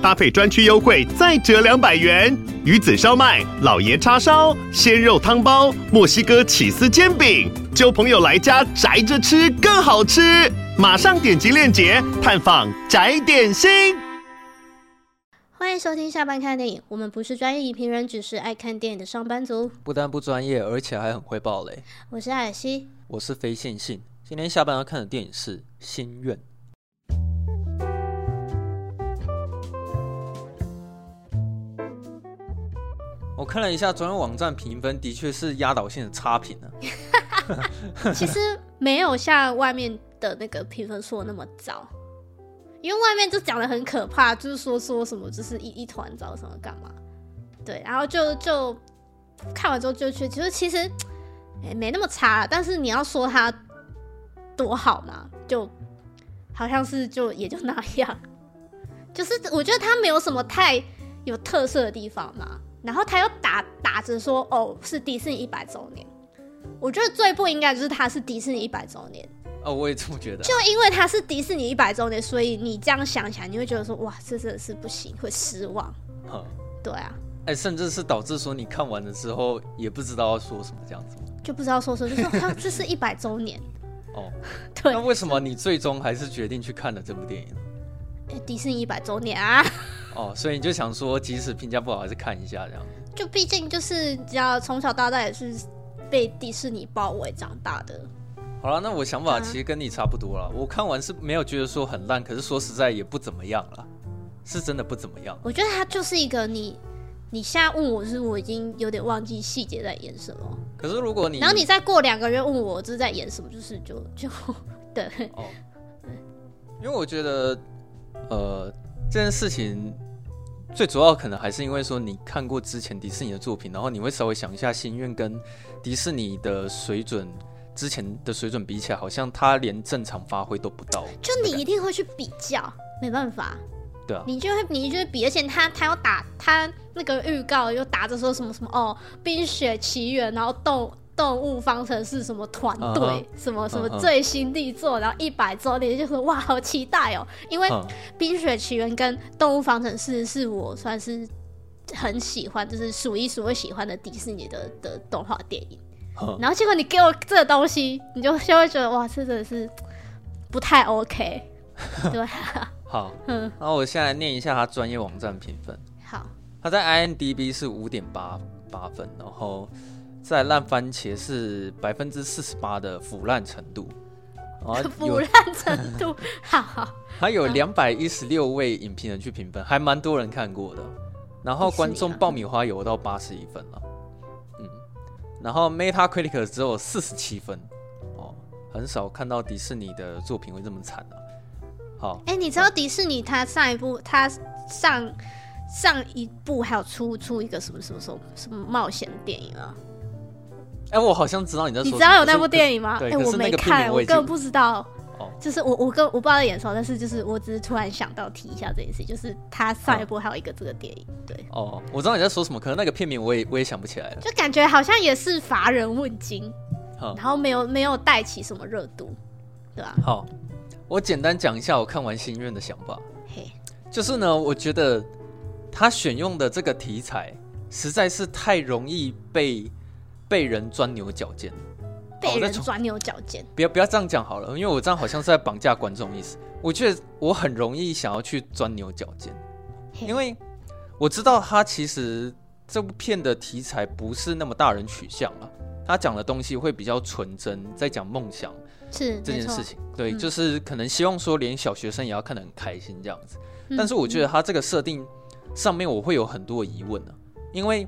搭配专区优惠再折两百元。鱼子烧麦、老爷叉烧、鲜肉汤包、墨西哥起司煎饼，揪朋友来家宅着吃更好吃。马上点击链接探访宅点心。欢迎收听下班看电影，我们不是专业影评人，只是爱看电影的上班族。不但不专业，而且还很会爆雷。我是艾尔西，我是非线性。今天下班要看的电影是《心愿》。我看了一下专业网站评分，的确是压倒性的差评呢。其实没有像外面。的那个评分说的那么糟，因为外面就讲的很可怕，就是说说什么就是一一团糟什么干嘛，对，然后就就看完之后就去，其实其实哎没那么差，但是你要说它多好嘛，就好像是就也就那样，就是我觉得它没有什么太有特色的地方嘛，然后他又打打着说哦是迪士尼一百周年，我觉得最不应该就是他是迪士尼一百周年。哦，我也这么觉得。就因为他是迪士尼一百周年，所以你这样想起来，你会觉得说，哇，这真的是不行，会失望。嗯，对啊。哎、欸，甚至是导致说你看完了之后也不知道要说什么这样子。就不知道说什么，就说 这是一百周年。哦，对。那为什么你最终还是决定去看了这部电影？迪士尼一百周年啊。哦，所以你就想说，即使评价不好，还是看一下这样。就毕竟就是，只要从小到大也是被迪士尼包围长大的。好了，那我想法其实跟你差不多了。我看完是没有觉得说很烂，可是说实在也不怎么样了，是真的不怎么样。我觉得它就是一个你，你现在问我是，我已经有点忘记细节在演什么。可是如果你，然后你再过两个月问我这是在演什么，就是就就 对。哦，因为我觉得，呃，这件事情最主要可能还是因为说你看过之前迪士尼的作品，然后你会稍微想一下心愿跟迪士尼的水准。之前的水准比起来，好像他连正常发挥都不到。就你一定会去比较，没办法。对啊，你就会，你就会比，而且他他要打他那个预告又打着说什么什么哦，《冰雪奇缘》，然后动动物方程式什么团队，uh -huh. 什么什么最新力作，uh -huh. 然后一百周年，就说哇，好期待哦！因为《冰雪奇缘》跟《动物方程式》是我算是很喜欢，就是数一数二喜欢的迪士尼的的动画电影。然后结果你给我这个东西，你就就会觉得哇，这真的是不太 OK，对。好，嗯，然后我现在念一下他专业网站评分。好，他在 IMDB 是五点八八分，然后在烂番茄是百分之四十八的腐烂程度。腐烂程度，好 好。还有两百一十六位影评人去评分，还蛮多人看过的。然后观众爆米花有到八十一分了。然后 Metacritic 只有四十七分，哦，很少看到迪士尼的作品会这么惨啊。好，哎，你知道迪士尼它上一部，它上上一部还有出出一个什么什么什么什么冒险电影啊？哎，我好像知道你在说，你知道有那部电影吗？哎，我没看，我根本不知道。哦，就是我我跟我不知道在演什么，但是就是我只是突然想到提一下这件事，就是他上一部还有一个这个电影，对。哦，我知道你在说什么，可能那个片名我也我也想不起来了。就感觉好像也是乏人问津，然后没有没有带起什么热度，对吧？好，我简单讲一下我看完《心愿》的想法。嘿，就是呢，我觉得他选用的这个题材实在是太容易被被人钻牛角尖。被人钻牛角尖，不要不要这样讲好了，因为我这样好像是在绑架观众意思。我觉得我很容易想要去钻牛角尖，因为我知道他其实这部片的题材不是那么大人取向啊，他讲的东西会比较纯真，在讲梦想是这件事情。对，就是可能希望说连小学生也要看得很开心这样子。但是我觉得他这个设定上面我会有很多疑问呢，因为。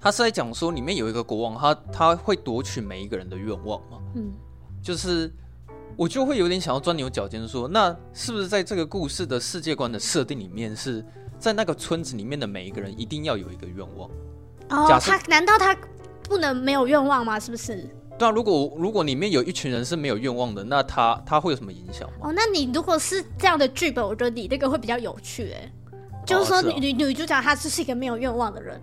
他是在讲说，里面有一个国王，他他会夺取每一个人的愿望嘛？嗯，就是我就会有点想要钻牛角尖，说那是不是在这个故事的世界观的设定里面，是在那个村子里面的每一个人一定要有一个愿望？哦，他难道他不能没有愿望吗？是不是？对啊，如果如果里面有一群人是没有愿望的，那他他会有什么影响吗？哦，那你如果是这样的剧本，我觉得你那个会比较有趣哎。就是说女，女主角她就是一个没有愿望的人。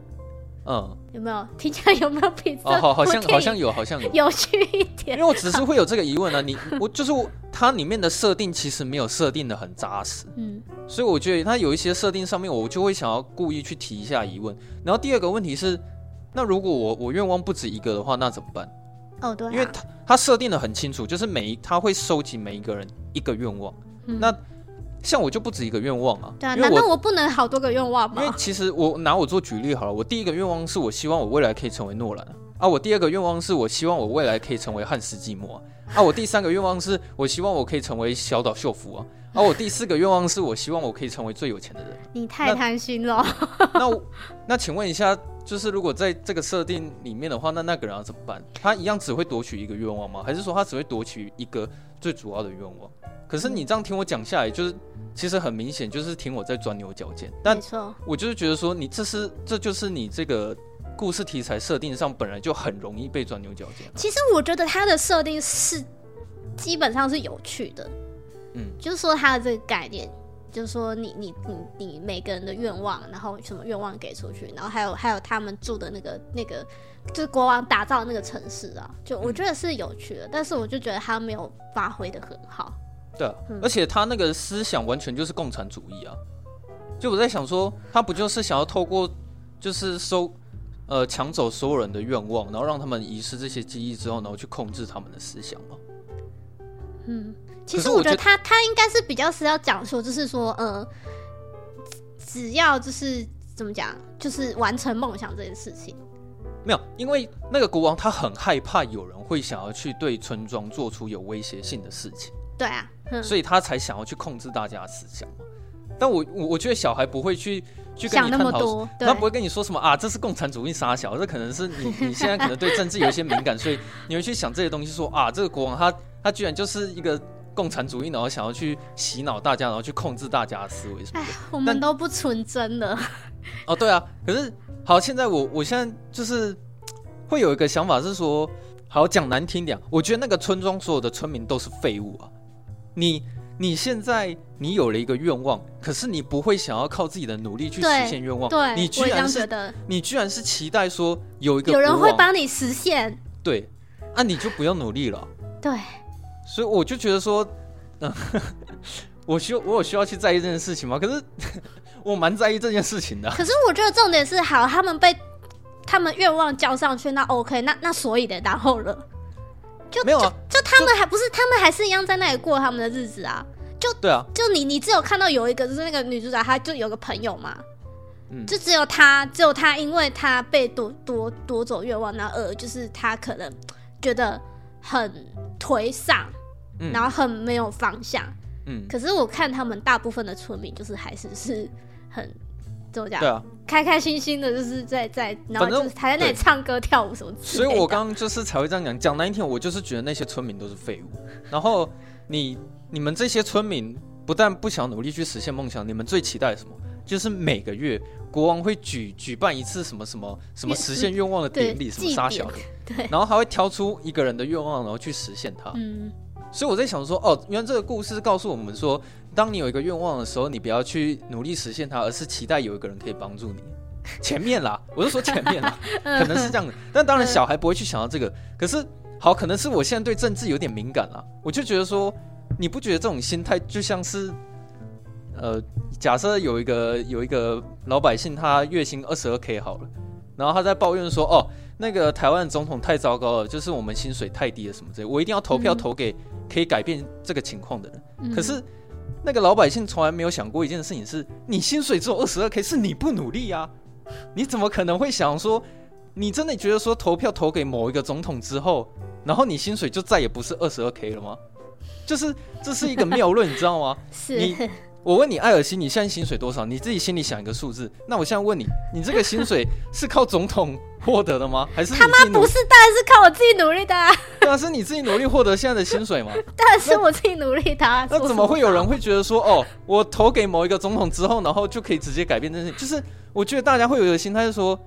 嗯，有没有听起来有没有比这？哦，好，好像好像有，好像有，有趣一点。因为我只是会有这个疑问呢、啊，你我就是我，它里面的设定其实没有设定的很扎实，嗯，所以我觉得它有一些设定上面，我就会想要故意去提一下疑问。然后第二个问题是，那如果我我愿望不止一个的话，那怎么办？哦，对、啊，因为它它设定的很清楚，就是每一他会收集每一个人一个愿望，嗯、那。像我就不止一个愿望啊，对啊，难道我不能好多个愿望吗？因为其实我拿我做举例好了，我第一个愿望是我希望我未来可以成为诺兰啊，我第二个愿望是我希望我未来可以成为汉斯季默啊，我第三个愿望是我希望我可以成为小岛秀夫啊，啊，我第四个愿望是我希望我可以成为最有钱的人。你太贪心了。那那，那请问一下，就是如果在这个设定里面的话，那那个人要怎么办？他一样只会夺取一个愿望吗？还是说他只会夺取一个最主要的愿望？可是你这样听我讲下来，就是其实很明显，就是听我在钻牛角尖。但我就是觉得说，你这是这就是你这个故事题材设定上本来就很容易被钻牛角尖。其实我觉得它的设定是基本上是有趣的，嗯，就是说它的这个概念，就是说你你你你每个人的愿望，然后什么愿望给出去，然后还有还有他们住的那个那个就是国王打造那个城市啊，就我觉得是有趣的，嗯，但是我就觉得他没有发挥的很好。对、啊，而且他那个思想完全就是共产主义啊！就我在想说，他不就是想要透过就是收呃抢走所有人的愿望，然后让他们遗失这些记忆之后，然后去控制他们的思想吗？嗯，其实我觉得他他应该是比较是要讲说，就是说呃，只要就是怎么讲，就是完成梦想这件事情。没有，因为那个国王他很害怕有人会想要去对村庄做出有威胁性的事情。对啊。所以他才想要去控制大家的思想嘛。但我我我觉得小孩不会去去跟你探讨，他不会跟你说什么啊，这是共产主义杀小，这可能是你 你现在可能对政治有一些敏感，所以你会去想这些东西说，说啊，这个国王他他居然就是一个共产主义，然后想要去洗脑大家，然后去控制大家的思维什么的。哎，我们都不纯真的。哦，对啊。可是好，现在我我现在就是会有一个想法是说，好讲难听点，我觉得那个村庄所有的村民都是废物啊。你你现在你有了一个愿望，可是你不会想要靠自己的努力去实现愿望。对，你居然是你居然是期待说有一个有人会帮你实现。对，那、啊、你就不用努力了。对，所以我就觉得说，嗯，我需我有需要去在意这件事情吗？可是我蛮在意这件事情的。可是我觉得重点是，好，他们被他们愿望交上去，那 OK，那那所以的，然后了。就没有啊，就，就他们还不是，他们还是一样在那里过他们的日子啊。就对啊，就你你只有看到有一个就是那个女主角，她就有个朋友嘛，嗯，就只有她，只有她，因为她被夺夺夺走愿望，然后呃，就是她可能觉得很颓丧，嗯，然后很没有方向，嗯。可是我看他们大部分的村民，就是还是是很。对啊，开开心心的，就是在在，然后就是还在那里唱歌跳舞什么。所以我刚刚就是才会这样讲，讲那一天，我就是觉得那些村民都是废物。然后你你们这些村民不但不想努力去实现梦想，你们最期待什么？就是每个月国王会举举办一次什么什么什么实现愿望的典礼，什么杀小的，对，然后还会挑出一个人的愿望，然后去实现它。嗯，所以我在想说，哦，原来这个故事告诉我们说。当你有一个愿望的时候，你不要去努力实现它，而是期待有一个人可以帮助你。前面啦，我是说前面啦，可能是这样的。但当然，小孩不会去想到这个。可是，好，可能是我现在对政治有点敏感啦。我就觉得说，你不觉得这种心态就像是，呃，假设有一个有一个老百姓，他月薪二十二 k 好了，然后他在抱怨说，哦，那个台湾总统太糟糕了，就是我们薪水太低了什么之类，我一定要投票投给可以改变这个情况的人。可是。那个老百姓从来没有想过一件事情是：你薪水只有二十二 k，是你不努力呀？你怎么可能会想说，你真的觉得说投票投给某一个总统之后，然后你薪水就再也不是二十二 k 了吗？就是这是一个谬论，你知道吗？是。你我问你，艾尔西，你现在薪水多少？你自己心里想一个数字。那我现在问你，你这个薪水是靠总统获得的吗？还是他妈不是？当然是靠我自己努力的啊。对啊，是你自己努力获得现在的薪水吗？当然是我自己努力的啊。那怎么会有人会觉得说，哦，我投给某一个总统之后，然后就可以直接改变这件事？就是我觉得大家会有一个心态是说，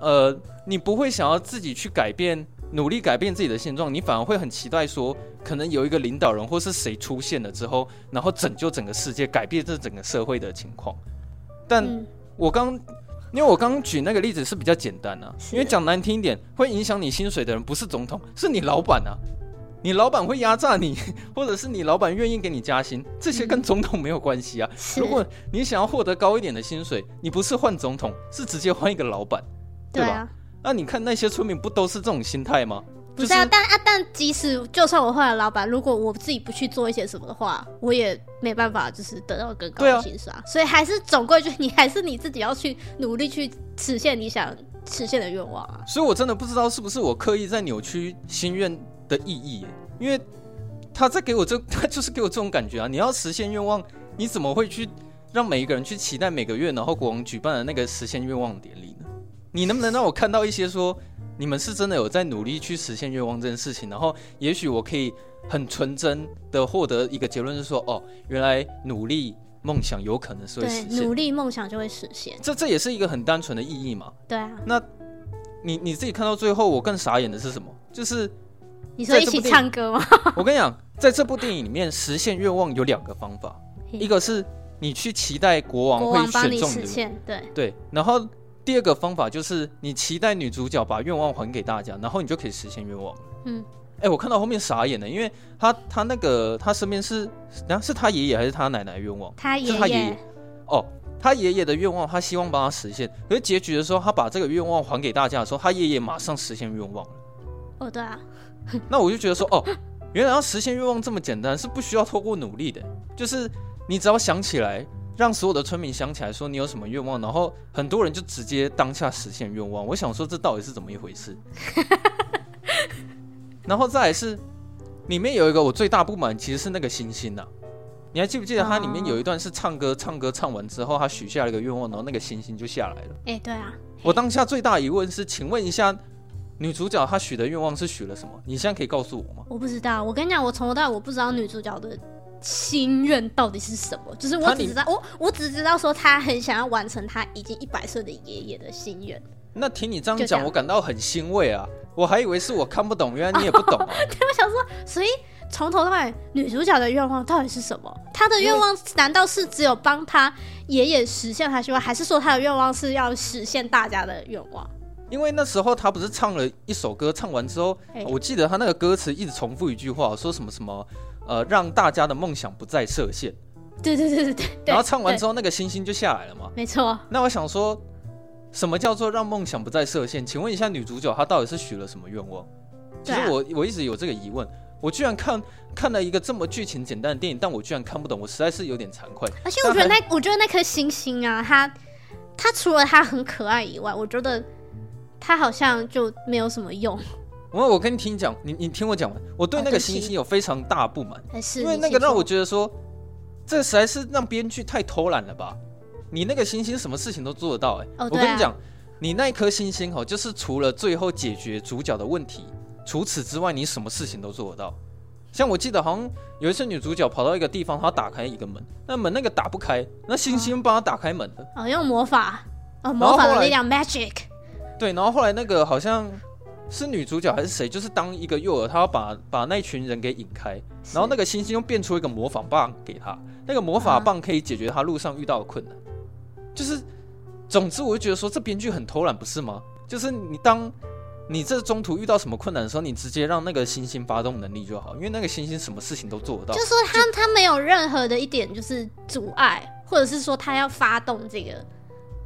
呃，你不会想要自己去改变努力改变自己的现状，你反而会很期待说，可能有一个领导人或是谁出现了之后，然后拯救整个世界，改变这整个社会的情况。但我刚，因为我刚刚举那个例子是比较简单啊，因为讲难听一点，会影响你薪水的人不是总统，是你老板啊。你老板会压榨你，或者是你老板愿意给你加薪，这些跟总统没有关系啊。如果你想要获得高一点的薪水，你不是换总统，是直接换一个老板，对吧？对啊。那你看那些村民不都是这种心态吗？不是啊，但啊，但即使就算我换了老板，如果我自己不去做一些什么的话，我也没办法，就是得到更高的薪水啊。所以还是总归就你还是你自己要去努力去实现你想实现的愿望啊。所以我真的不知道是不是我刻意在扭曲心愿的意义，因为他在给我这，他就是给我这种感觉啊！你要实现愿望，你怎么会去让每一个人去期待每个月，然后国王举办的那个实现愿望典礼呢？你能不能让我看到一些说，你们是真的有在努力去实现愿望这件事情？然后也许我可以很纯真的获得一个结论，是说，哦，原来努力梦想有可能是会实现，努力梦想就会实现。这这也是一个很单纯的意义嘛？对啊。那你你自己看到最后，我更傻眼的是什么？就是。你说一起唱歌吗？我跟你讲，在这部电影里面实现愿望有两个方法，一个是你去期待国王会选中你，对对。然后第二个方法就是你期待女主角把愿望还给大家，然后你就可以实现愿望。嗯，哎，我看到后面傻眼了，因为他他那个他身边是，然后是他爷爷还是他奶奶愿望？他爷爷。他爷爷。哦，他爷爷的愿望，他希望帮他实现。可是结局的时候，他把这个愿望还给大家的时候，他爷爷马上实现愿望了。哦，对啊。那我就觉得说，哦，原来要实现愿望这么简单，是不需要透过努力的，就是你只要想起来，让所有的村民想起来说你有什么愿望，然后很多人就直接当下实现愿望。我想说，这到底是怎么一回事？然后再来是，里面有一个我最大不满，其实是那个星星呐。你还记不记得它里面有一段是唱歌，唱歌唱完之后，他许下了一个愿望，然后那个星星就下来了。哎，对啊。我当下最大疑问是，请问一下。女主角她许的愿望是许了什么？你现在可以告诉我吗？我不知道。我跟你讲，我从头到尾我不知道女主角的心愿到底是什么。就是我只知道，我我只知道说他很想要完成他已经一百岁的爷爷的心愿。那听你这样讲，我感到很欣慰啊！我还以为是我看不懂，原来你也不懂啊。对，我想说，所以从头到尾，女主角的愿望到底是什么？她的愿望难道是只有帮她爷爷实现她希望，还是说她的愿望是要实现大家的愿望？因为那时候他不是唱了一首歌，唱完之后，我记得他那个歌词一直重复一句话，说什么什么，呃，让大家的梦想不再设限。对对对对对。然后唱完之后，那个星星就下来了嘛。没错。那我想说，什么叫做让梦想不再设限？请问一下女主角，她到底是许了什么愿望？其实我我一直有这个疑问。我居然看看了一个这么剧情简单的电影，但我居然看不懂，我实在是有点惭愧。而且我觉得那我觉得那颗星星啊，它它除了它很可爱以外，我觉得。它好像就没有什么用。我我跟你听讲，你你听我讲完。我对那个星星有非常大不满，因为那个让我觉得说，这实在是让编剧太偷懒了吧？你那个星星什么事情都做得到哎、欸！我跟你讲，你那颗星星哈，就是除了最后解决主角的问题，除此之外，你什么事情都做得到。像我记得好像有一次女主角跑到一个地方，她打开一个门，那门那个打不开，那星星帮她打开门的。哦，用魔法，哦，魔法的力量，magic。对，然后后来那个好像是女主角还是谁，就是当一个诱饵，他要把把那群人给引开，然后那个星星又变出一个魔法棒给他，那个魔法棒可以解决他路上遇到的困难。就是，总之我就觉得说这编剧很偷懒，不是吗？就是你当你这中途遇到什么困难的时候，你直接让那个星星发动能力就好，因为那个星星什么事情都做得到。就是说他他没有任何的一点就是阻碍，或者是说他要发动这个。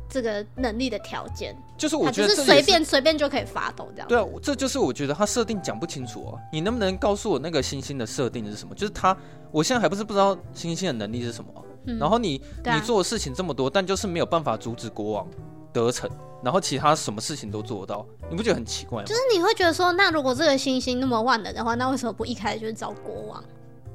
这个能力的条件，就是我觉得是随便随便就可以发动这样。对啊，这就是我觉得他设定讲不清楚啊。你能不能告诉我那个星星的设定是什么？就是他，我现在还不是不知道星星的能力是什么。嗯，然后你你做的事情这么多，但就是没有办法阻止国王得逞，然后其他什么事情都做得到，你不觉得很奇怪吗？就是你会觉得说，那如果这个星星那么万能的话，那为什么不一开始就是找国王？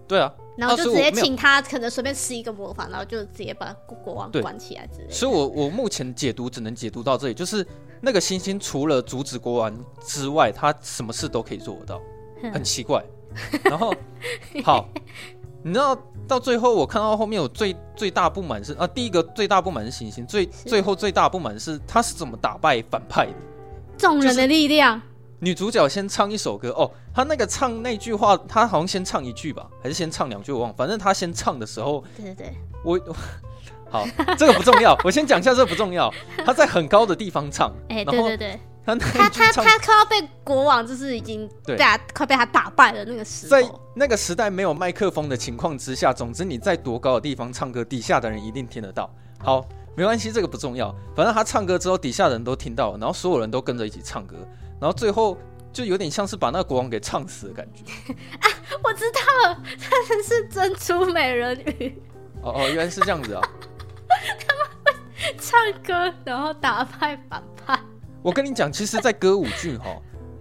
对啊。然后就直接请他，可能随便施一个魔法，然后就直接把国王关起来之类的。所以我我目前解读只能解读到这里，就是那个星星除了阻止国王之外，他什么事都可以做得到，很奇怪。然后好，你知道到最后我看到后面，我最最大不满是啊，第一个最大不满是星星，最最后最大不满是他是怎么打败反派的？众人的力量。女主角先唱一首歌哦，她那个唱那句话，她好像先唱一句吧，还是先唱两句我忘了，反正她先唱的时候，对对对，我 好，这个不重要，我先讲一下这个不重要。她在很高的地方唱，哎、欸，对对对，她她她她快要被国王就是已经被他快被他打败了那个时候，在那个时代没有麦克风的情况之下，总之你在多高的地方唱歌，底下的人一定听得到。好。没关系，这个不重要。反正他唱歌之后，底下的人都听到了，然后所有人都跟着一起唱歌，然后最后就有点像是把那个国王给唱死的感觉。啊，我知道了，他们是珍珠美人鱼。哦哦，原来是这样子啊！他们会唱歌，然后打败反派。我跟你讲，其实，在歌舞剧哈，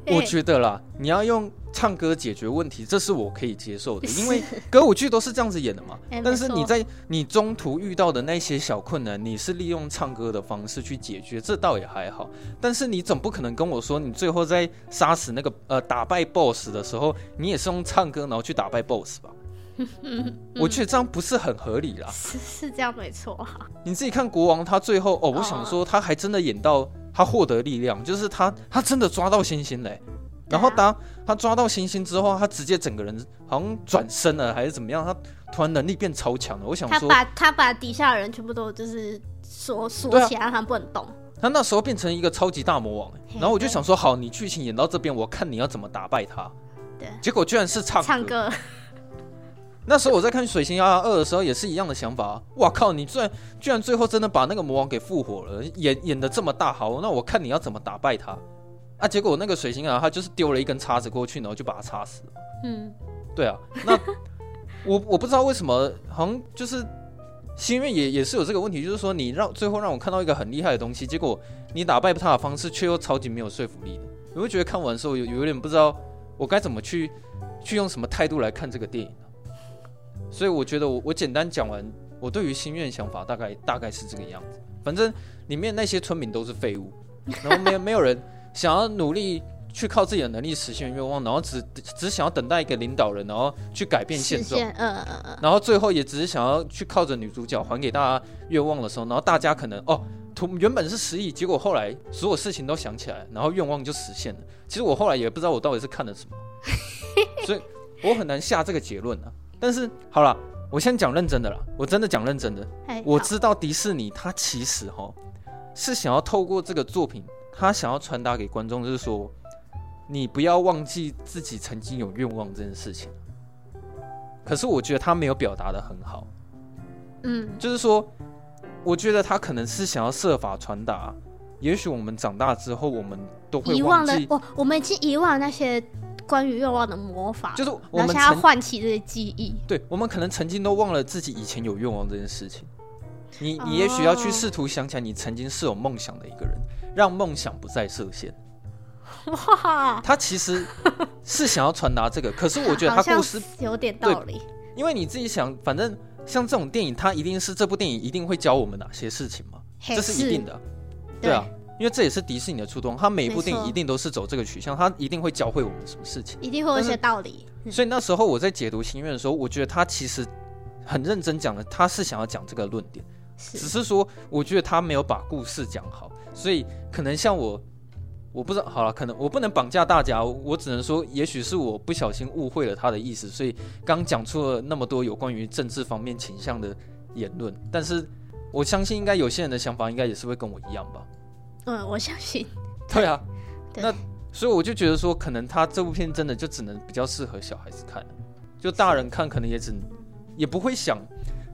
我觉得啦，你要用。唱歌解决问题，这是我可以接受的，因为歌舞剧都是这样子演的嘛。但是你在你中途遇到的那些小困难，你是利用唱歌的方式去解决，这倒也还好。但是你总不可能跟我说，你最后在杀死那个呃打败 BOSS 的时候，你也是用唱歌然后去打败 BOSS 吧？我觉得这样不是很合理啦。是是这样没错。你自己看国王，他最后哦，我想说他还真的演到他获得力量，就是他他真的抓到星星嘞。然后当他抓到星星之后，他直接整个人好像转身了，还是怎么样？他突然能力变超强了。我想说，他把他把底下的人全部都就是锁锁起来，让他不能动。他那时候变成一个超级大魔王，然后我就想说，好，你剧情演到这边，我看你要怎么打败他。对，结果居然是唱歌唱歌。那时候我在看《水行侠二》的时候，也是一样的想法。哇靠，你居然居然最后真的把那个魔王给复活了，演演的这么大，好，那我看你要怎么打败他。啊！结果那个水星啊，他就是丢了一根叉子过去，然后就把他插死了。嗯，对啊。那 我我不知道为什么，好像就是心愿也也是有这个问题，就是说你让最后让我看到一个很厉害的东西，结果你打败他的方式却又超级没有说服力的。你会觉得看完的时候有有点不知道我该怎么去去用什么态度来看这个电影。所以我觉得我我简单讲完我对于心愿想法大概大概是这个样子。反正里面那些村民都是废物，然后没有没有人。想要努力去靠自己的能力实现愿望，然后只只想要等待一个领导人，然后去改变现状。嗯嗯嗯。然后最后也只是想要去靠着女主角还给大家愿望的时候，然后大家可能哦，图原本是失忆，结果后来所有事情都想起来，然后愿望就实现了。其实我后来也不知道我到底是看了什么，所以我很难下这个结论啊。但是好了，我先讲认真的了，我真的讲认真的。我知道迪士尼他其实哈是想要透过这个作品。他想要传达给观众，就是说，你不要忘记自己曾经有愿望这件事情。可是我觉得他没有表达得很好。嗯，就是说，我觉得他可能是想要设法传达，也许我们长大之后，我们都会忘记。遗忘了，我我们已经遗忘那些关于愿望的魔法，就是我们想要唤起这些记忆。对，我们可能曾经都忘了自己以前有愿望这件事情。你你也许要去试图想起来，你曾经是有梦想的一个人。让梦想不再设限。哇，他其实是想要传达这个，可是我觉得他故事有点道理。因为你自己想，反正像这种电影，它一定是这部电影一定会教我们哪些事情嘛？这是一定的。对啊，因为这也是迪士尼的初衷，他每一部电影一定都是走这个取向，他一定会教会我们什么事情，一定会有一些道理。所以那时候我在解读心愿的时候，我觉得他其实很认真讲的，他是想要讲这个论点，只是说我觉得他没有把故事讲好。所以可能像我，我不知道好了，可能我不能绑架大家，我只能说，也许是我不小心误会了他的意思，所以刚讲出了那么多有关于政治方面倾向的言论。但是我相信，应该有些人的想法应该也是会跟我一样吧？嗯，我相信。对啊，对那所以我就觉得说，可能他这部片真的就只能比较适合小孩子看，就大人看可能也只也不会想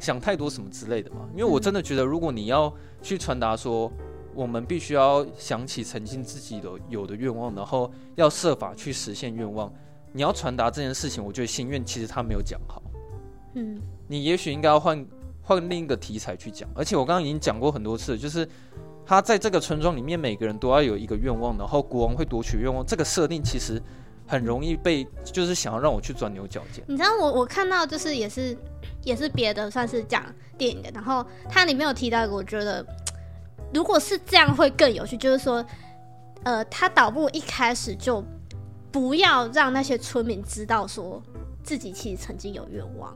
想太多什么之类的嘛。因为我真的觉得，如果你要去传达说。我们必须要想起曾经自己的有的愿望，然后要设法去实现愿望。你要传达这件事情，我觉得心愿其实他没有讲好。嗯，你也许应该要换换另一个题材去讲。而且我刚刚已经讲过很多次，就是他在这个村庄里面，每个人都要有一个愿望，然后国王会夺取愿望。这个设定其实很容易被，就是想要让我去钻牛角尖。你知道我我看到就是也是也是别的算是讲电影的，然后它里面有提到一个，我觉得。如果是这样会更有趣，就是说，呃，他倒不如一开始就不要让那些村民知道说自己其实曾经有愿望。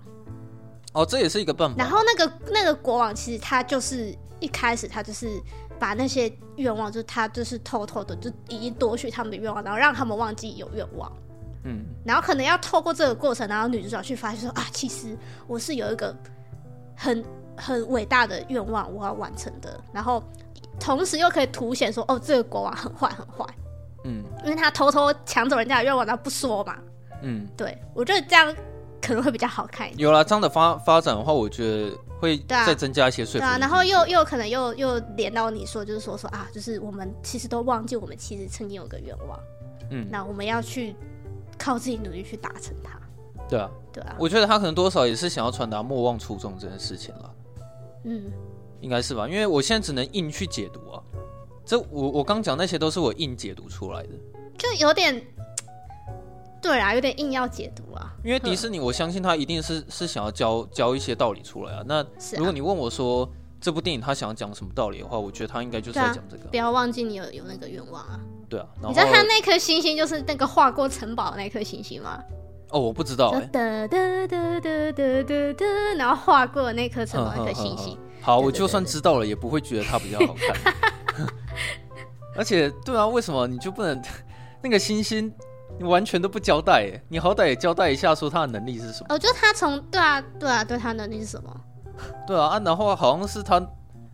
哦，这也是一个办法。然后那个那个国王其实他就是一开始他就是把那些愿望，就是他就是偷偷的就已经夺取他们的愿望，然后让他们忘记有愿望。嗯，然后可能要透过这个过程，然后女主角去发现说啊，其实我是有一个很很伟大的愿望我要完成的，然后同时又可以凸显说哦，这个国王很坏很坏。嗯，因为他偷偷抢走人家的愿望，然后不说嘛。嗯，对，我觉得这样可能会比较好看一点。有了这样的发发展的话，我觉得会再增加一些说服力。对啊，然后又又可能又又连到你说，就是说说啊，就是我们其实都忘记，我们其实曾经有个愿望。嗯，那我们要去靠自己努力去达成它。对啊，对啊，我觉得他可能多少也是想要传达莫忘初衷这件事情了。嗯，应该是吧？因为我现在只能硬去解读啊。这我我刚讲那些都是我硬解读出来的。就有点，对啊，有点硬要解读啊。因为迪士尼，我相信他一定是是想要教教一些道理出来啊。那如果你问我说、啊、这部电影他想要讲什么道理的话，我觉得他应该就是在讲这个、啊。不要忘记你有有那个愿望啊。对啊，你知道他那颗星星就是那个划过城堡的那颗星星吗？哦，我不知道哎、欸。哒哒哒哒哒哒哒，然后划过那颗城堡那颗星星。好，我就算知道了，也不会觉得它比较好看。而且，对啊，为什么你就不能？那个星星，你完全都不交代耶，你好歹也交代一下，说他的能力是什么？哦，就他从对啊，对啊，对他能力是什么？对啊，啊，然后好像是他，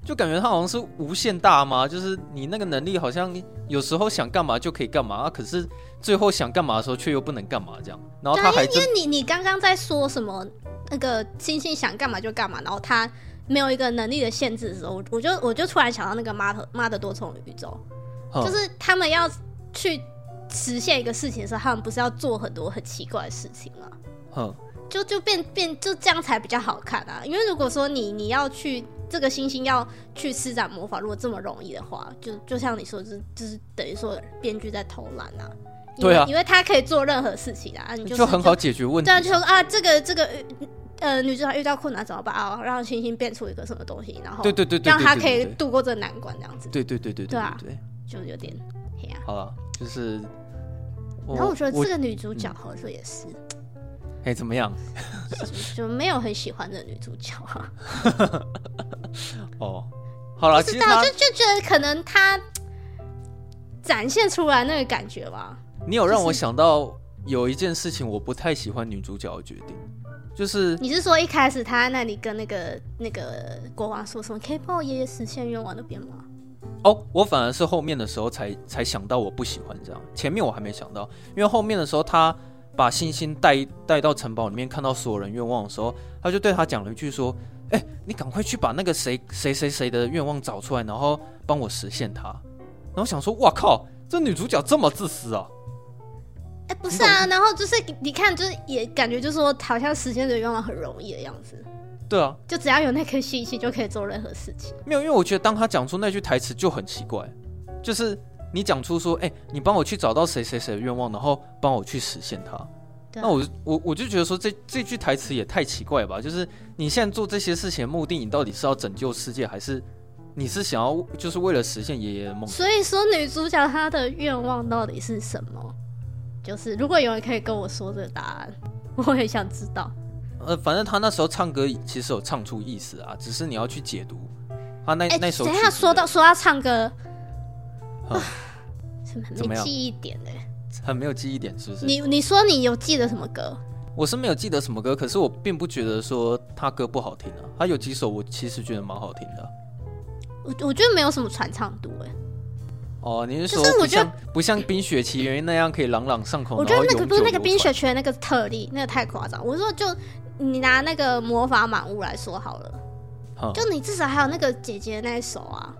就感觉他好像是无限大吗？就是你那个能力好像有时候想干嘛就可以干嘛，啊，可是最后想干嘛的时候却又不能干嘛这样。然后他还因为你你刚刚在说什么？那个星星想干嘛就干嘛，然后他没有一个能力的限制的时候，我就我就突然想到那个妈的妈的多重宇宙，就是他们要去。实现一个事情的时候，他们不是要做很多很奇怪的事情吗？嗯，就就变变就这样才比较好看啊！因为如果说你你要去这个星星要去施展魔法，如果这么容易的话，就就像你说，就是就是等于说编剧在偷懒啊。对啊，因为他可以做任何事情啊，你就，很好解决问题。对啊，就说啊，这个这个呃，女主角遇到困难怎么办啊？让星星变出一个什么东西，然后对对对，让他可以度过这个难关，这样子。对对对对对，对啊，就有点黑啊。好了。就是，然后我觉得这个女主角好像也是，哎、嗯，怎么样？就没有很喜欢的女主角啊。哦，好了，不知道，就就觉得可能她展现出来那个感觉吧。你有让我想到有一件事情，我不太喜欢女主角的决定，就是你是说一开始她在那里跟那个那个国王说什么，可以帮我爷爷实现愿望那边吗？哦，我反而是后面的时候才才想到我不喜欢这样，前面我还没想到，因为后面的时候他把星星带带到城堡里面，看到所有人愿望的时候，他就对他讲了一句说：“哎、你赶快去把那个谁谁谁谁的愿望找出来，然后帮我实现它。”然后想说：“哇靠，这女主角这么自私啊！”哎、欸，不是啊，然后就是你看，就是也感觉就是说，好像实现的愿望很容易的样子。对啊，就只要有那颗星星就可以做任何事情。没有，因为我觉得当他讲出那句台词就很奇怪，就是你讲出说，哎、欸，你帮我去找到谁谁谁的愿望，然后帮我去实现它。那我我我就觉得说这这句台词也太奇怪了吧？就是你现在做这些事情的目的，你到底是要拯救世界，还是你是想要就是为了实现爷爷的梦？所以说女主角她的愿望到底是什么？就是如果有人可以跟我说这个答案，我很想知道。呃，反正他那时候唱歌其实有唱出意思啊，只是你要去解读他那、欸、那首。等一下说到说他唱歌，没记忆点嘞，很没有记忆点是不是？你你说你有记得什么歌？我是没有记得什么歌，可是我并不觉得说他歌不好听啊，他有几首我其实觉得蛮好听的、啊。我我觉得没有什么传唱度哎。哦，你是说我觉得不像《冰雪奇缘》那样可以朗朗上口？我觉得那个不是那个《冰雪奇缘》那个特例，那个太夸张。我说就。你拿那个魔法满屋来说好了，嗯、就你至少还有那个姐姐那一首啊。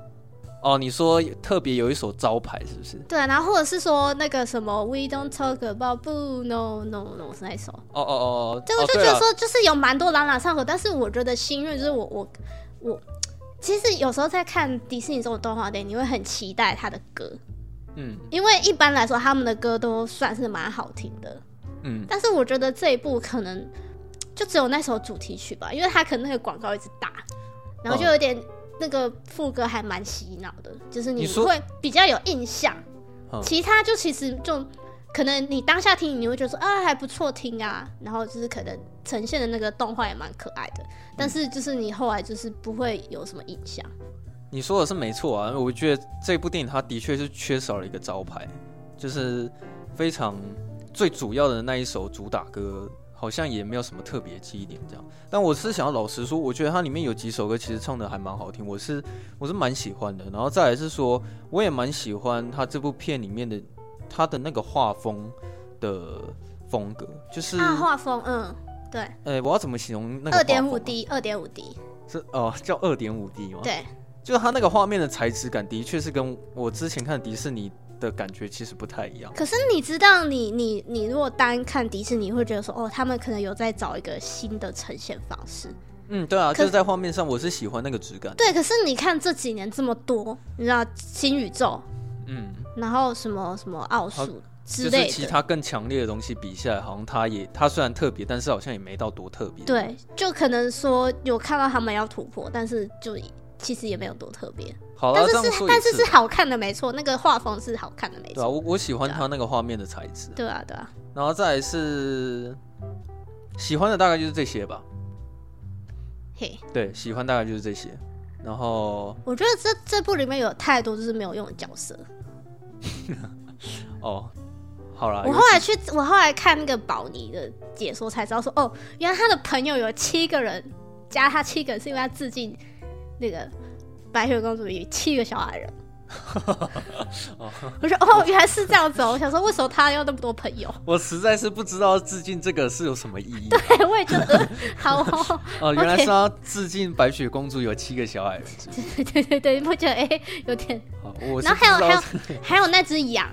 哦，你说特别有一首招牌是不是？对，然后或者是说那个什么 We don't talk about boo no no no 是那一首。哦哦哦，对，我就觉得说就是有蛮多朗朗上口，但是我觉得心愿就是我我我，其实有时候在看迪士尼这种动画电影，你会很期待他的歌，嗯，因为一般来说他们的歌都算是蛮好听的，嗯，但是我觉得这一部可能。就只有那首主题曲吧，因为他可能那个广告一直打，然后就有点那个副歌还蛮洗脑的，就是你会比较有印象。其他就其实就可能你当下听你会觉得说啊还不错听啊，然后就是可能呈现的那个动画也蛮可爱的，但是就是你后来就是不会有什么印象。你说的是没错啊，我觉得这部电影它的确是缺少了一个招牌，就是非常最主要的那一首主打歌，好像也没有什么特别记忆点这样。但我是想要老实说，我觉得它里面有几首歌其实唱的还蛮好听，我是我是蛮喜欢的。然后再来是说，我也蛮喜欢它这部片里面的。他的那个画风的风格，就是啊，画风，嗯，对。哎、欸，我要怎么形容那个？二点五 D，二点五 D，是哦，叫二点五 D 吗？对，就是他那个画面的材质感，的确是跟我之前看迪士尼的感觉其实不太一样。可是你知道你，你你你如果单看迪士尼，会觉得说，哦，他们可能有在找一个新的呈现方式。嗯，对啊，就是在画面上，我是喜欢那个质感。对，可是你看这几年这么多，你知道新宇宙。嗯，然后什么什么奥数之类的，就是其他更强烈的东西比下来，好像他也他虽然特别，但是好像也没到多特别。对，就可能说有看到他们要突破，但是就其实也没有多特别。好，但是是但是是好看的没错，那个画风是好看的没错。对啊，我我喜欢他那个画面的材质。对啊，对啊。然后再来是喜欢的大概就是这些吧。嘿，对，喜欢大概就是这些。然后我觉得这这部里面有太多就是没有用的角色。哦，好了。我后来去，我后来看那个宝妮的解说才知道说，哦，原来他的朋友有七个人，加他七个人是因为他致敬那个白雪公主与七个小矮人。我说哦，原来是这样子哦。我想说，为什么他要那么多朋友？我实在是不知道致敬这个是有什么意义。对，我也觉得，呃、好哦。哦，原来是要致敬白雪公主有七个小矮人。对对对对，你不觉得哎、欸，有点。我然后还有还有还有那只羊，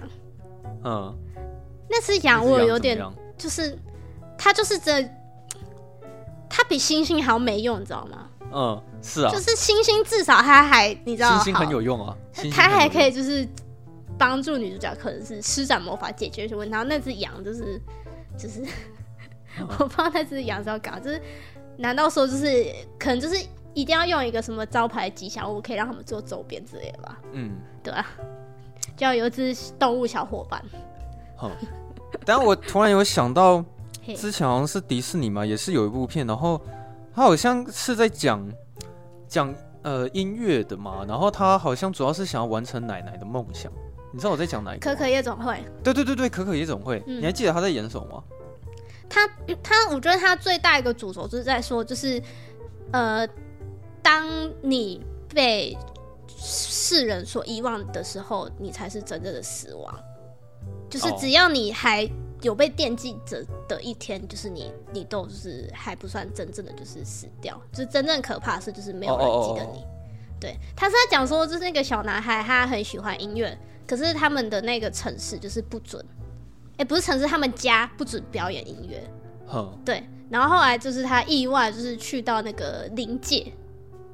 嗯，那只羊我有点就是，它就是这，它比星星还要没用，你知道吗？嗯，是啊，就是星星至少它还你知道，星星很有用啊，它还可以就是帮助女主角，可能是施展魔法解决一些问题。然后那只羊就是就是，嗯、我不知道那只羊是要干嘛，就是难道说就是可能就是一定要用一个什么招牌吉祥物，可以让他们做周边之类的吧？嗯，对啊，就要有一只动物小伙伴。好、嗯，但我突然有想到，之前好像是迪士尼嘛，也是有一部片，然后。他好像是在讲讲呃音乐的嘛，然后他好像主要是想要完成奶奶的梦想。你知道我在讲哪一个？可可夜总会。对对对对，可可夜总会。嗯、你还记得他在演什么吗？他他，我觉得他最大一个主轴就是在说，就是呃，当你被世人所遗忘的时候，你才是真正的死亡。就是只要你还。有被惦记着的一天，就是你，你都是还不算真正的就是死掉，就是真正可怕的是就是没有人记得你。Oh, oh, oh, oh. 对，他是在讲说，就是那个小男孩他很喜欢音乐，可是他们的那个城市就是不准，哎、欸，不是城市，他们家不准表演音乐。对，然后后来就是他意外就是去到那个灵界。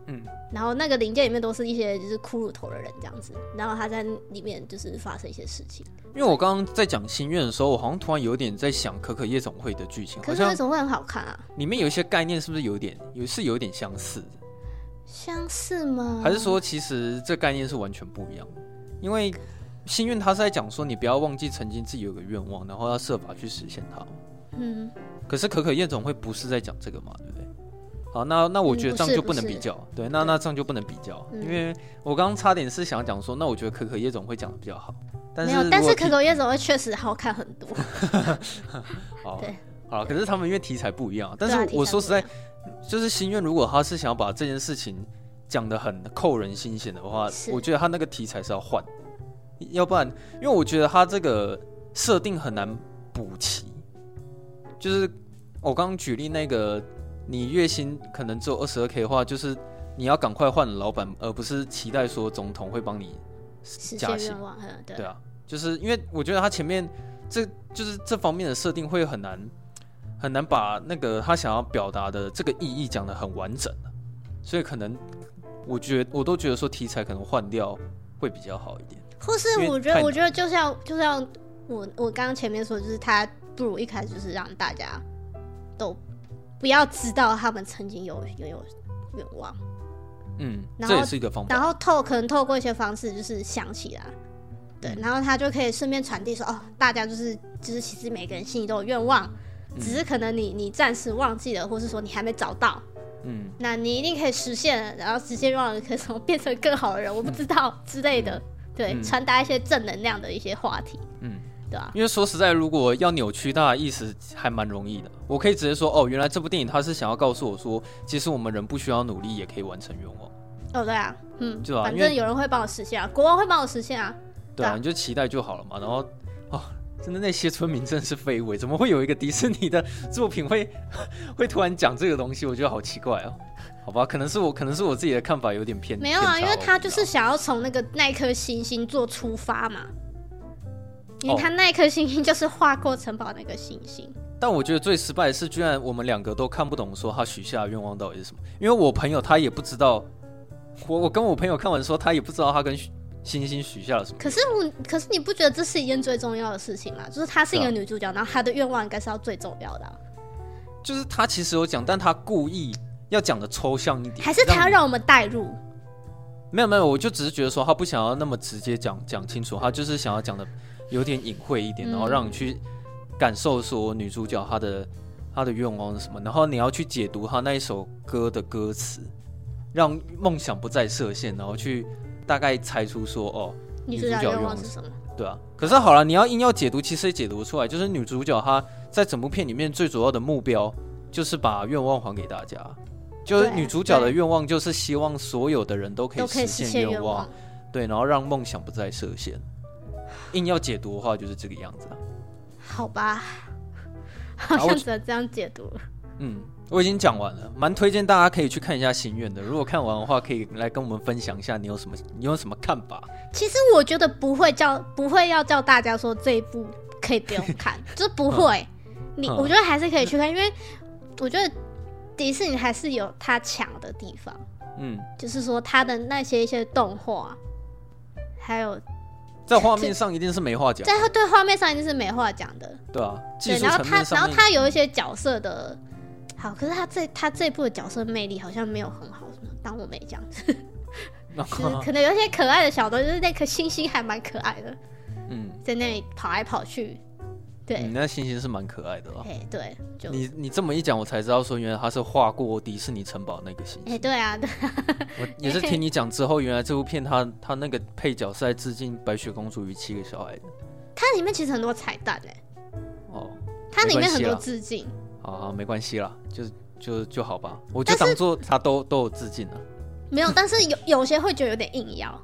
嗯，然后那个零件里面都是一些就是骷髅头的人这样子，然后他在里面就是发生一些事情。因为我刚刚在讲心愿的时候，我好像突然有点在想可可夜总会的剧情。可是夜总会很好看啊，里面有一些概念是不是有点有是有点相似？相似吗？还是说其实这概念是完全不一样？因为心愿他是在讲说你不要忘记曾经自己有个愿望，然后要设法去实现它。嗯，可是可可夜总会不是在讲这个嘛，对不对？好，那那我觉得这样就不能比较，嗯、对，那那这样就不能比较，嗯、因为我刚刚差点是想讲说，那我觉得可可夜总会讲的比较好，但是没有，但是可可夜总会确实好看很多。好，对，好，可是他们因为题材不一样，但是我说实在，就是心愿如果他是想要把这件事情讲的很扣人心弦的话，我觉得他那个题材是要换，要不然，因为我觉得他这个设定很难补齐，就是我刚刚举例那个。你月薪可能只有二十二 k 的话，就是你要赶快换老板，而不是期待说总统会帮你加薪。对，对啊，就是因为我觉得他前面这就是这方面的设定会很难很难把那个他想要表达的这个意义讲得很完整，所以可能我觉得我都觉得说题材可能换掉会比较好一点。或是我觉得我觉得就像就像我我刚刚前面说，就是他不如一开始就是让大家都。不要知道他们曾经有拥有愿望，嗯，然后这也是一个方法。然后透可能透过一些方式，就是想起来，对，然后他就可以顺便传递说，哦，大家就是就是其实每个人心里都有愿望，只是可能你你暂时忘记了，或是说你还没找到。嗯，那你一定可以实现，然后实现愿望可以什么变成更好的人，我不知道之类的。对，传达一些正能量的一些话题。嗯，对啊。因为说实在，如果要扭曲大家意识，还蛮容易的。我可以直接说，哦，原来这部电影它是想要告诉我说，其实我们人不需要努力也可以完成愿望。哦，对啊，嗯，对啊，反正有人会帮我实现啊，国王会帮我实现啊。对啊，你就期待就好了嘛。然后，哦，真的那些村民真的是卑微，怎么会有一个迪士尼的作品会 会突然讲这个东西？我觉得好奇怪哦。好吧，可能是我可能是我自己的看法有点偏。没有啊，因为他就是想要从那个那颗星星做出发嘛。因为他那颗星星就是划过城堡那个星星。但我觉得最失败的是，居然我们两个都看不懂，说他许下的愿望到底是什么。因为我朋友他也不知道，我我跟我朋友看完说，他也不知道他跟。星星许下了什么？可是我，可是你不觉得这是一件最重要的事情吗？就是她是一个女主角，啊、然后她的愿望应该是要最重要的、啊。就是她其实有讲，但她故意要讲的抽象一点，还是她要让我们带入？没有没有，我就只是觉得说，她不想要那么直接讲讲清楚，她就是想要讲的有点隐晦一点，然后让你去感受说女主角她的她的愿望是什么，然后你要去解读她那一首歌的歌词，让梦想不再设限，然后去。大概猜出说哦，女主角愿望是什么？对啊，可是好了，你要硬要解读，其实也解读不出来。就是女主角她在整部片里面最主要的目标，就是把愿望还给大家。就是女主角的愿望，就是希望所有的人都可以实现愿望，对，然后让梦想不再设限。硬要解读的话，就是这个样子啊。好吧，好像只能这样解读了。嗯。我已经讲完了，蛮推荐大家可以去看一下《心愿》的。如果看完的话，可以来跟我们分享一下你有什么你有什么看法。其实我觉得不会叫不会要叫大家说这一部可以不用看，就是不会。你我觉得还是可以去看，因为我觉得迪士尼还是有它强的地方。嗯，就是说它的那些一些动画，还有在画面上一定是没话讲，在对画面上一定是没话讲的。对啊，对，然后他然后他有一些角色的。好，可是他这他这部的角色魅力好像没有很好，当我没这样子，就是可能有一些可爱的小东西，就是那颗星星还蛮可爱的，嗯，在那里跑来跑去，对，你那星星是蛮可爱的哦。哎，对，就你你这么一讲，我才知道说原来他是画过迪士尼城堡那个星星。哎，对啊，对，我也是听你讲之后，原来这部片他他那个配角是在致敬白雪公主与七个小矮的。它里面其实很多彩蛋哎，哦，它里面很多致敬。啊，没关系啦，就就就好吧，我就当做他都都有致敬了。没有，但是有有些会觉得有点硬要。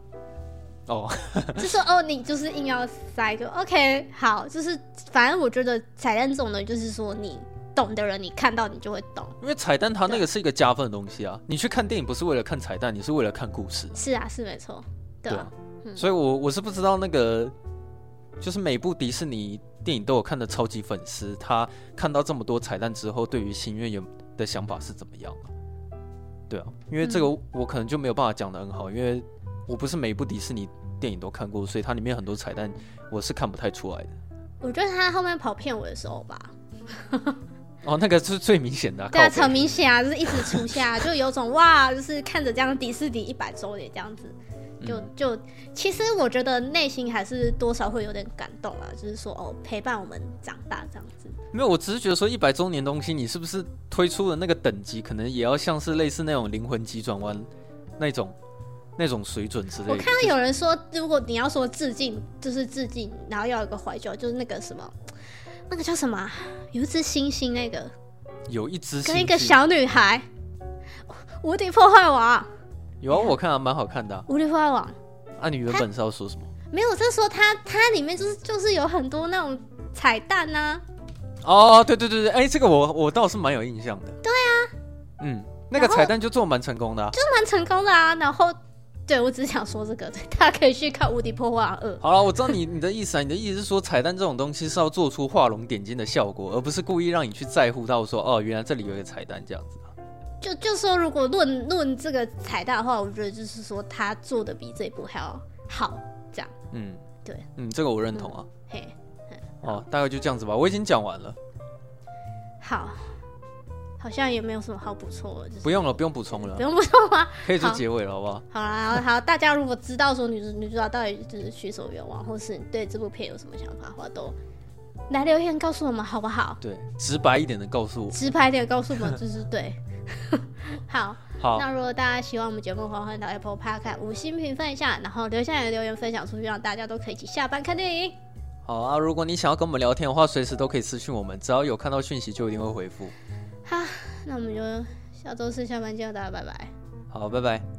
哦，就是哦，你就是硬要塞就，OK，好，就是反正我觉得彩蛋这种的，就是说你懂的人，你看到你就会懂。因为彩蛋它那个是一个加分的东西啊，你去看电影不是为了看彩蛋，你是为了看故事。是啊，是没错。对啊，嗯、所以我我是不知道那个，就是每部迪士尼。电影都有看的超级粉丝，他看到这么多彩蛋之后，对于心愿有的想法是怎么样啊？对啊，因为这个我可能就没有办法讲的很好，因为我不是每一部迪士尼电影都看过，所以它里面很多彩蛋我是看不太出来的。我觉得他后面跑骗我的时候吧，哦，那个是最明显的啊，对啊，很明显啊，就是一直出现啊，就有种哇，就是看着这样迪士尼一百周年这样子。就就其实我觉得内心还是多少会有点感动啊，就是说哦，陪伴我们长大这样子。没有，我只是觉得说一百周年东西，你是不是推出的那个等级，可能也要像是类似那种灵魂急转弯那种那种水准之类的。我看到有人说，如果你要说致敬，就是致敬，然后要有个怀旧，就是那个什么，那个叫什么，有一只星星，那个有一只跟一个小女孩，无敌破坏王。有啊，我看啊，蛮好看的。无敌破坏王。啊，你原本是要说什么？没有，就是说它它里面就是就是有很多那种彩蛋呐。哦，对对对对，哎，这个我我倒是蛮有印象的。对啊。嗯，那个彩蛋就做蛮成功的。就是蛮成功的啊，然后，对我只是想说这个，大家可以去看《无敌破坏王二》。好了，我知道你你的意思啊，你的意思是说彩蛋这种东西是要做出画龙点睛的效果，而不是故意让你去在乎到说哦，原来这里有一个彩蛋这样子。就就说，如果论论这个彩蛋的话，我觉得就是说他做的比这一部还要好，这样。嗯，对，嗯，这个我认同啊。嗯、嘿，哦，大概就这样子吧，我已经讲完了。好，好像也没有什么好补充的，就是不用了，不用补充了，不用补充吗？可以做结尾了，好不好？好啦，好，大家如果知道说女主女主角到底就是许什么愿望，或是你对这部片有什么想法的话，都来留言告诉我们，好不好？对，直白一点的告诉我，直白一点告诉我们，就是对。好，好。那如果大家喜欢我们节目的话，欢迎到 Apple Podcast 五星评分一下，然后留下你的留言分享出去，让大家都可以一起下班看电影。好啊，如果你想要跟我们聊天的话，随时都可以私讯我们，只要有看到讯息就一定会回复。好，那我们就下周四下班见，大家拜拜。好，拜拜。